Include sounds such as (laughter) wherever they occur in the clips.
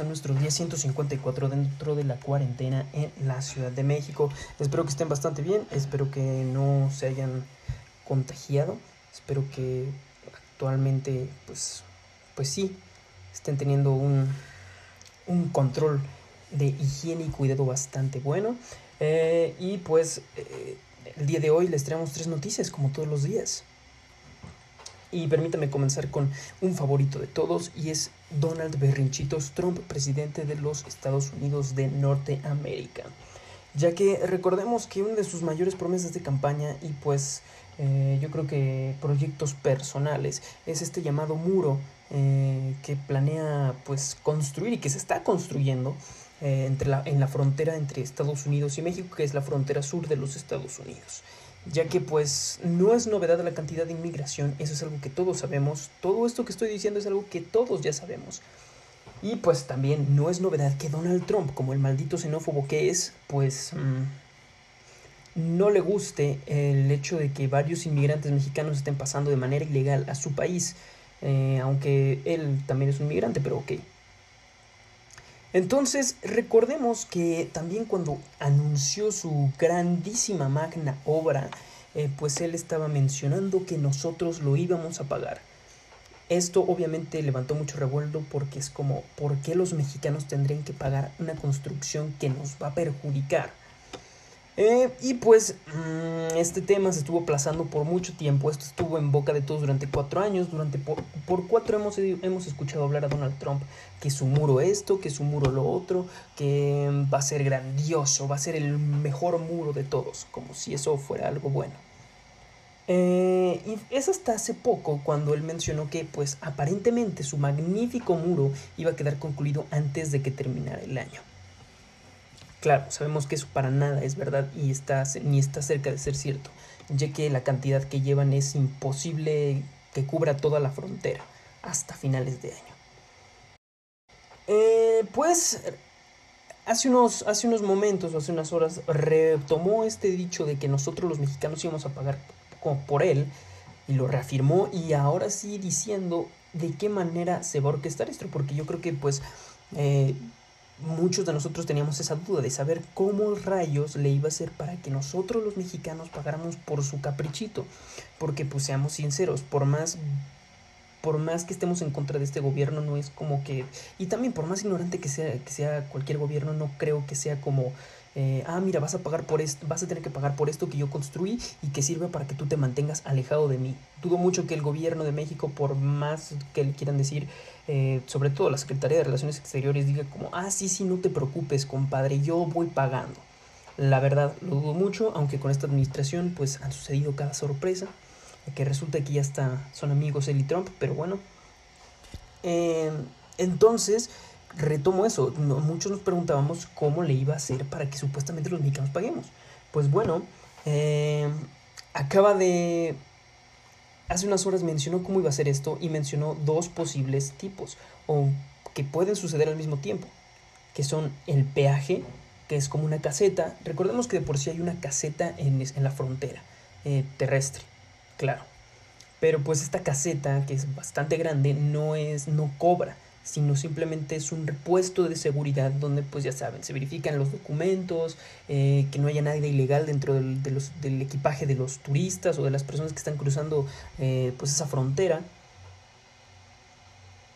a nuestro día 154 dentro de la cuarentena en la Ciudad de México. Espero que estén bastante bien, espero que no se hayan contagiado, espero que actualmente pues, pues sí, estén teniendo un, un control de higiene y cuidado bastante bueno. Eh, y pues eh, el día de hoy les traemos tres noticias como todos los días. Y permítame comenzar con un favorito de todos y es Donald Berrinchitos Trump, presidente de los Estados Unidos de Norteamérica. Ya que recordemos que una de sus mayores promesas de campaña y pues eh, yo creo que proyectos personales es este llamado muro eh, que planea pues construir y que se está construyendo eh, entre la, en la frontera entre Estados Unidos y México, que es la frontera sur de los Estados Unidos ya que pues no es novedad la cantidad de inmigración, eso es algo que todos sabemos, todo esto que estoy diciendo es algo que todos ya sabemos. Y pues también no es novedad que Donald Trump, como el maldito xenófobo que es, pues mm, no le guste el hecho de que varios inmigrantes mexicanos estén pasando de manera ilegal a su país, eh, aunque él también es un inmigrante, pero ok. Entonces, recordemos que también cuando anunció su grandísima magna obra, eh, pues él estaba mencionando que nosotros lo íbamos a pagar. Esto obviamente levantó mucho revuelo porque es como, ¿por qué los mexicanos tendrían que pagar una construcción que nos va a perjudicar? Eh, y pues mm, este tema se estuvo aplazando por mucho tiempo, esto estuvo en boca de todos durante cuatro años, durante por, cuatro hemos, hemos escuchado hablar a Donald Trump que su muro esto, que su muro lo otro, que va a ser grandioso, va a ser el mejor muro de todos, como si eso fuera algo bueno. Eh, y es hasta hace poco cuando él mencionó que pues aparentemente su magnífico muro iba a quedar concluido antes de que terminara el año. Claro, sabemos que eso para nada es verdad y está, ni está cerca de ser cierto, ya que la cantidad que llevan es imposible que cubra toda la frontera hasta finales de año. Eh, pues hace unos, hace unos momentos, hace unas horas, retomó este dicho de que nosotros los mexicanos íbamos a pagar por él y lo reafirmó y ahora sí diciendo de qué manera se va a orquestar esto, porque yo creo que pues eh, muchos de nosotros teníamos esa duda de saber cómo rayos le iba a hacer para que nosotros los mexicanos pagáramos por su caprichito. Porque pues seamos sinceros, por más por más que estemos en contra de este gobierno, no es como que. Y también, por más ignorante que sea, que sea cualquier gobierno, no creo que sea como. Eh, ah, mira, vas a pagar por esto, vas a tener que pagar por esto que yo construí y que sirve para que tú te mantengas alejado de mí. Dudo mucho que el gobierno de México, por más que le quieran decir, eh, sobre todo la Secretaría de Relaciones Exteriores, diga como, ah, sí, sí, no te preocupes, compadre, yo voy pagando. La verdad, lo dudo mucho, aunque con esta administración, pues han sucedido cada sorpresa que resulta que ya está, son amigos él y Trump, pero bueno. Eh, entonces, retomo eso. muchos nos preguntábamos cómo le iba a hacer para que supuestamente los mexicanos paguemos. Pues bueno, eh, acaba de... Hace unas horas mencionó cómo iba a ser esto y mencionó dos posibles tipos o que pueden suceder al mismo tiempo, que son el peaje, que es como una caseta. Recordemos que de por sí hay una caseta en, en la frontera eh, terrestre claro. Pero pues esta caseta, que es bastante grande, no es, no cobra, sino simplemente es un repuesto de seguridad donde pues ya saben, se verifican los documentos, eh, que no haya nadie ilegal dentro del, de los, del, equipaje de los turistas o de las personas que están cruzando eh, pues esa frontera.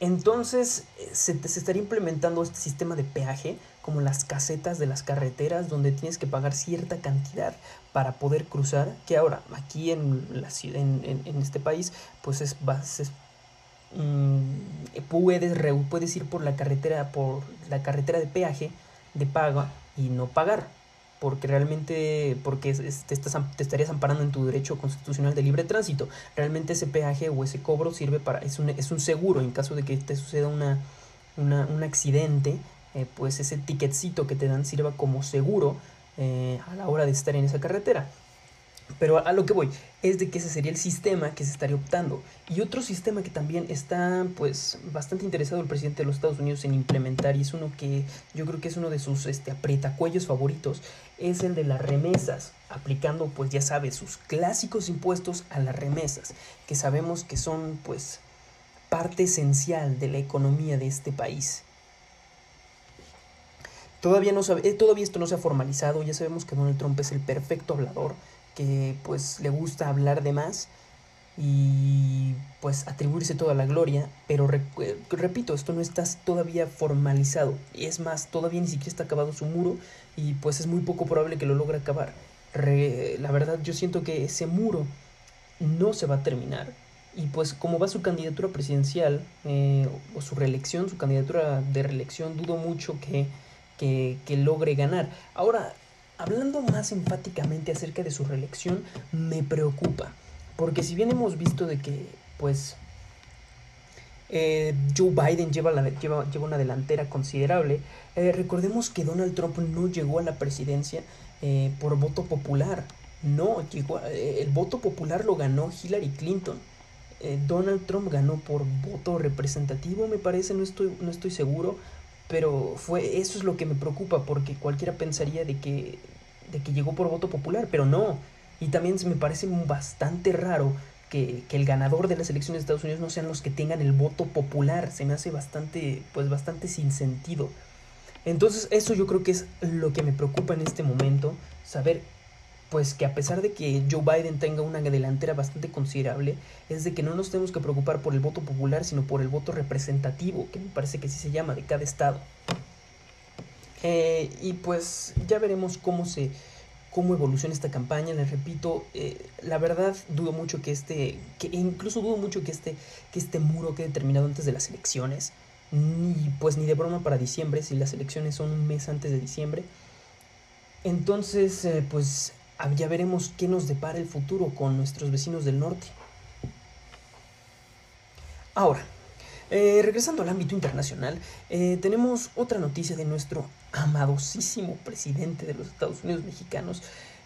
Entonces eh, se, se, estaría implementando este sistema de peaje como las casetas de las carreteras donde tienes que pagar cierta cantidad para poder cruzar, que ahora aquí en, la, en, en, este país pues es, mm, puedes, puedes ir por la carretera por la carretera de peaje de paga y no pagar porque realmente porque te, estás, te estarías amparando en tu derecho constitucional de libre tránsito realmente ese peaje o ese cobro sirve para es un, es un seguro en caso de que te suceda una, una un accidente eh, pues ese ticketcito que te dan sirva como seguro eh, a la hora de estar en esa carretera. Pero a lo que voy es de que ese sería el sistema que se estaría optando. Y otro sistema que también está pues bastante interesado el presidente de los Estados Unidos en implementar y es uno que yo creo que es uno de sus este, aprietacuellos favoritos es el de las remesas, aplicando pues ya sabes sus clásicos impuestos a las remesas, que sabemos que son pues parte esencial de la economía de este país. Todavía, no sabe, eh, todavía esto no se ha formalizado, ya sabemos que Donald Trump es el perfecto hablador, que pues le gusta hablar de más y pues atribuirse toda la gloria, pero eh, repito, esto no está todavía formalizado, y es más, todavía ni siquiera está acabado su muro y pues es muy poco probable que lo logre acabar. la verdad yo siento que ese muro no se va a terminar y pues como va su candidatura presidencial eh, o su reelección, su candidatura de reelección, dudo mucho que que, logre ganar. Ahora, hablando más enfáticamente acerca de su reelección, me preocupa. Porque si bien hemos visto de que, pues, eh, Joe Biden lleva, lleva, lleva, una delantera considerable, eh, recordemos que Donald Trump no llegó a la presidencia eh, por voto popular. No, llegó, el voto popular lo ganó Hillary Clinton. Donald Trump ganó por voto representativo, me parece, no estoy, no estoy seguro pero fue eso es lo que me preocupa porque cualquiera pensaría de que de que llegó por voto popular, pero no. Y también me parece bastante raro que, que, el ganador de las elecciones de Estados Unidos no sean los que tengan el voto popular. Se me hace bastante, pues bastante sin sentido. Entonces, eso yo creo que es lo que me preocupa en este momento. Saber pues que a pesar de que Joe Biden tenga una delantera bastante considerable, es de que no nos tenemos que preocupar por el voto popular, sino por el voto representativo, que me parece que sí se llama, de cada estado. Eh, y pues ya veremos cómo se cómo evoluciona esta campaña. Les repito, eh, la verdad dudo mucho que este, que incluso dudo mucho que este, que este muro quede terminado antes de las elecciones. Ni pues ni de broma para diciembre, si las elecciones son un mes antes de diciembre. Entonces, eh, pues ya veremos qué nos depara el futuro con nuestros vecinos del norte. Ahora, eh, regresando al ámbito internacional, eh, tenemos otra noticia de nuestro amadosísimo presidente de los Estados Unidos mexicanos,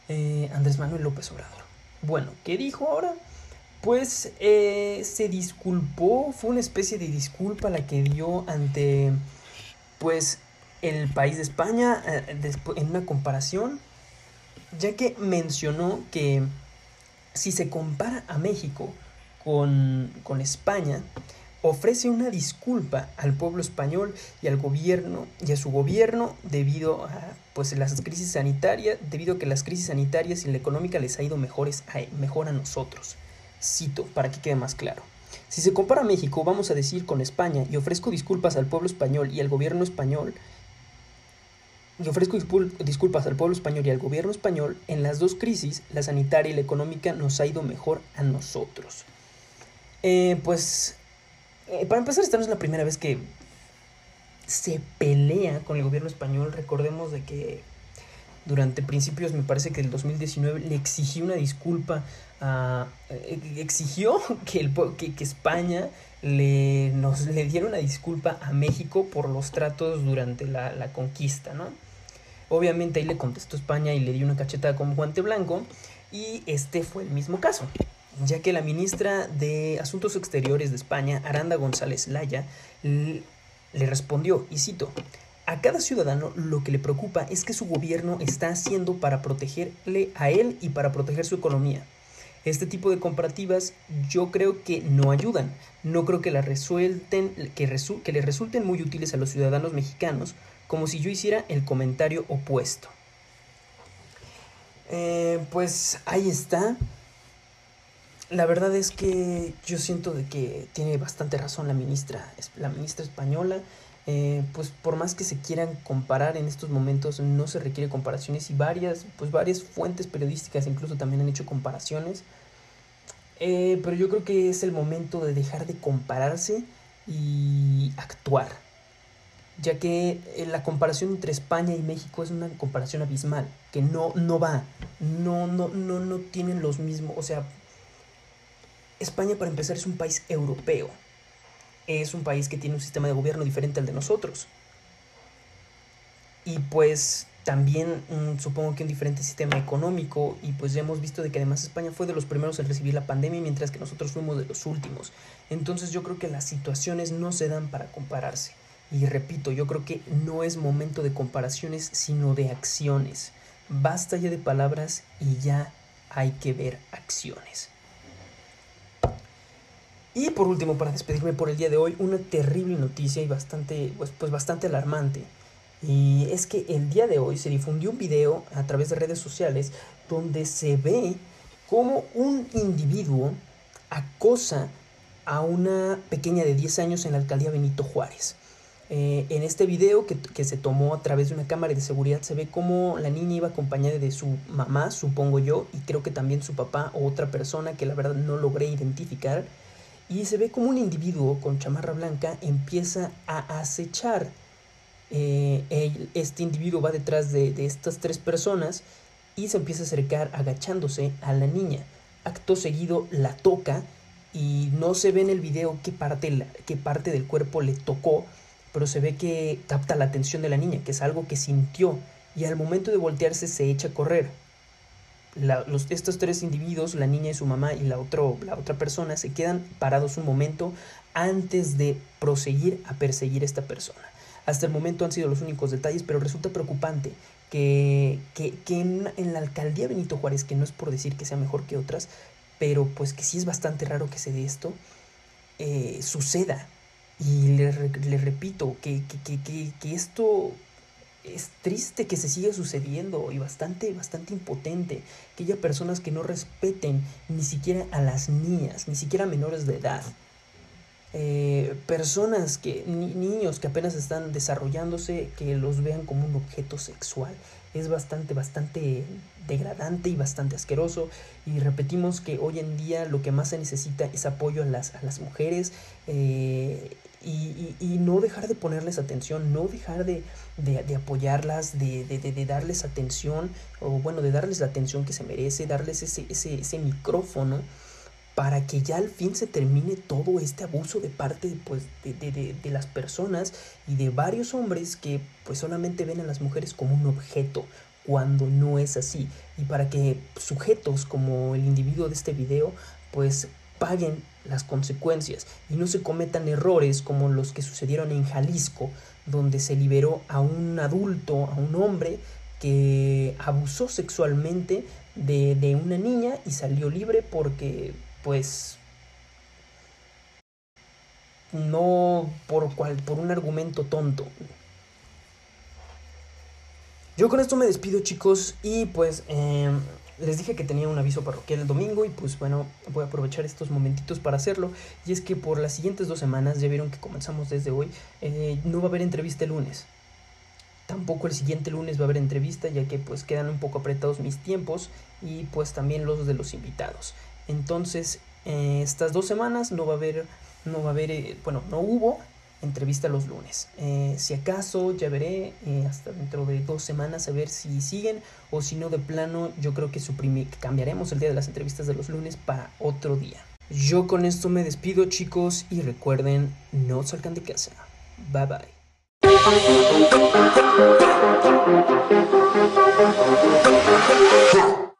eh, Andrés Manuel López Obrador. Bueno, ¿qué dijo ahora? Pues se disculpó, fue una especie de disculpa la que dio ante, pues, el país de España en una comparación ya que mencionó que si se compara a México con, España, ofrece una disculpa al pueblo español y al gobierno y a su gobierno debido a pues las crisis sanitarias, debido a que las crisis sanitarias y la económica les ha ido mejores mejor a nosotros. Cito para que quede más claro. Si se compara a México, vamos a decir con España, y ofrezco disculpas al pueblo español y al gobierno español, y ofrezco disculpas al pueblo español y al gobierno español, en las dos crisis, la sanitaria y la económica, nos ha ido mejor a nosotros. Eh, pues, eh, para empezar, esta no es la primera vez que se pelea con el gobierno español. Recordemos de que durante principios, me parece que el 2019, le exigió una disculpa a... Eh, exigió (laughs) que, el, que, que España le, nos, le diera una disculpa a México por los tratos durante la, la conquista, ¿no? Obviamente ahí le contestó España y le dio una cachetada con guante blanco y este fue el mismo caso, ya que la ministra de Asuntos Exteriores de España, Aranda González Laya, le respondió, y cito, a cada ciudadano lo que le preocupa es que su gobierno está haciendo para protegerle a él y para proteger su economía. Este tipo de comparativas yo creo que no ayudan. No creo que, la resuelten, que, que le resulten muy útiles a los ciudadanos mexicanos como si yo hiciera el comentario opuesto. Eh, pues ahí está. La verdad es que yo siento de que tiene bastante razón la ministra, la ministra española. Eh, pues por más que se quieran comparar en estos momentos, no se requiere comparaciones y varias, pues varias fuentes periodísticas incluso también han hecho comparaciones. Eh, pero yo creo que es el momento de dejar de compararse y actuar ya que eh, la comparación entre España y México es una comparación abismal, que no, no va, no, no, no, no tienen los mismos, o sea, España para empezar es un país europeo, es un país que tiene un sistema de gobierno diferente al de nosotros, y pues también mm, supongo que un diferente sistema económico y pues ya hemos visto de que además España fue de los primeros en recibir la pandemia mientras que nosotros fuimos de los últimos. Entonces yo creo que las situaciones no se dan para compararse. Y repito, yo creo que no es momento de comparaciones, sino de acciones. Basta ya de palabras y ya hay que ver acciones. Y por último, para despedirme por el día de hoy, una terrible noticia y bastante, pues, pues bastante alarmante. Y es que el día de hoy se difundió un video a través de redes sociales donde se ve como un individuo acosa a una pequeña de 10 años en la alcaldía Benito Juárez. Eh, en este video que, se tomó a través de una cámara de seguridad se ve como la niña iba acompañada de su mamá, supongo yo, y creo que también su papá o otra persona que la verdad no logré identificar. Y se ve como un individuo con chamarra blanca empieza a acechar. Eh, este individuo va detrás de, de estas tres personas y se empieza a acercar agachándose a la niña. Acto seguido la toca y no se ve en el video qué parte, qué parte del cuerpo le tocó, pero se ve que capta la atención de la niña, que es algo que sintió, y al momento de voltearse se echa a correr. los, estos tres individuos, la niña y su mamá y la, otro, la otra persona, se quedan parados un momento antes de proseguir a perseguir a esta persona. Hasta el momento han sido los únicos detalles, pero resulta preocupante que, que, que en, la alcaldía Benito Juárez, que no es por decir que sea mejor que otras, pero pues que sí es bastante raro que se dé esto, eh, suceda. Y le, le repito que, que, que, que, esto es triste que se siga sucediendo y bastante, bastante impotente. Que haya personas que no respeten ni siquiera a las niñas, ni siquiera menores de edad. Eh, personas que, ni, niños que apenas están desarrollándose, que los vean como un objeto sexual. Es bastante, bastante degradante y bastante asqueroso. Y repetimos que hoy en día lo que más se necesita es apoyo a las, a las mujeres. Eh, y, y, y, no dejar de ponerles atención, no dejar de, de, de apoyarlas, de, de, darles atención, o bueno, de darles la atención que se merece, darles ese, ese, ese micrófono para que ya al fin se termine todo este abuso de parte pues, de, de, de, las personas y de varios hombres que pues solamente ven a las mujeres como un objeto cuando no es así. Y para que sujetos como el individuo de este video pues paguen las consecuencias y no se cometan errores como los que sucedieron en Jalisco donde se liberó a un adulto, a un hombre que abusó sexualmente de, de una niña y salió libre porque pues no por cual por un argumento tonto. Yo con esto me despido chicos y pues eh, les dije que tenía un aviso parroquial el domingo y pues bueno, voy a aprovechar estos momentitos para hacerlo. Y es que por las siguientes dos semanas, ya vieron que comenzamos desde hoy, eh, no va a haber entrevista el lunes. Tampoco el siguiente lunes va a haber entrevista ya que pues quedan un poco apretados mis tiempos y pues también los de los invitados. Entonces, eh, estas dos semanas no va a haber, no va a haber, eh, bueno, no hubo entrevista los lunes. Eh, si acaso, ya veré hasta dentro de dos semanas a ver si siguen o si no de plano, yo creo que cambiaremos el día de las entrevistas de los lunes para otro día. Yo con esto me despido chicos y recuerden, no salgan de casa. Bye bye. (laughs)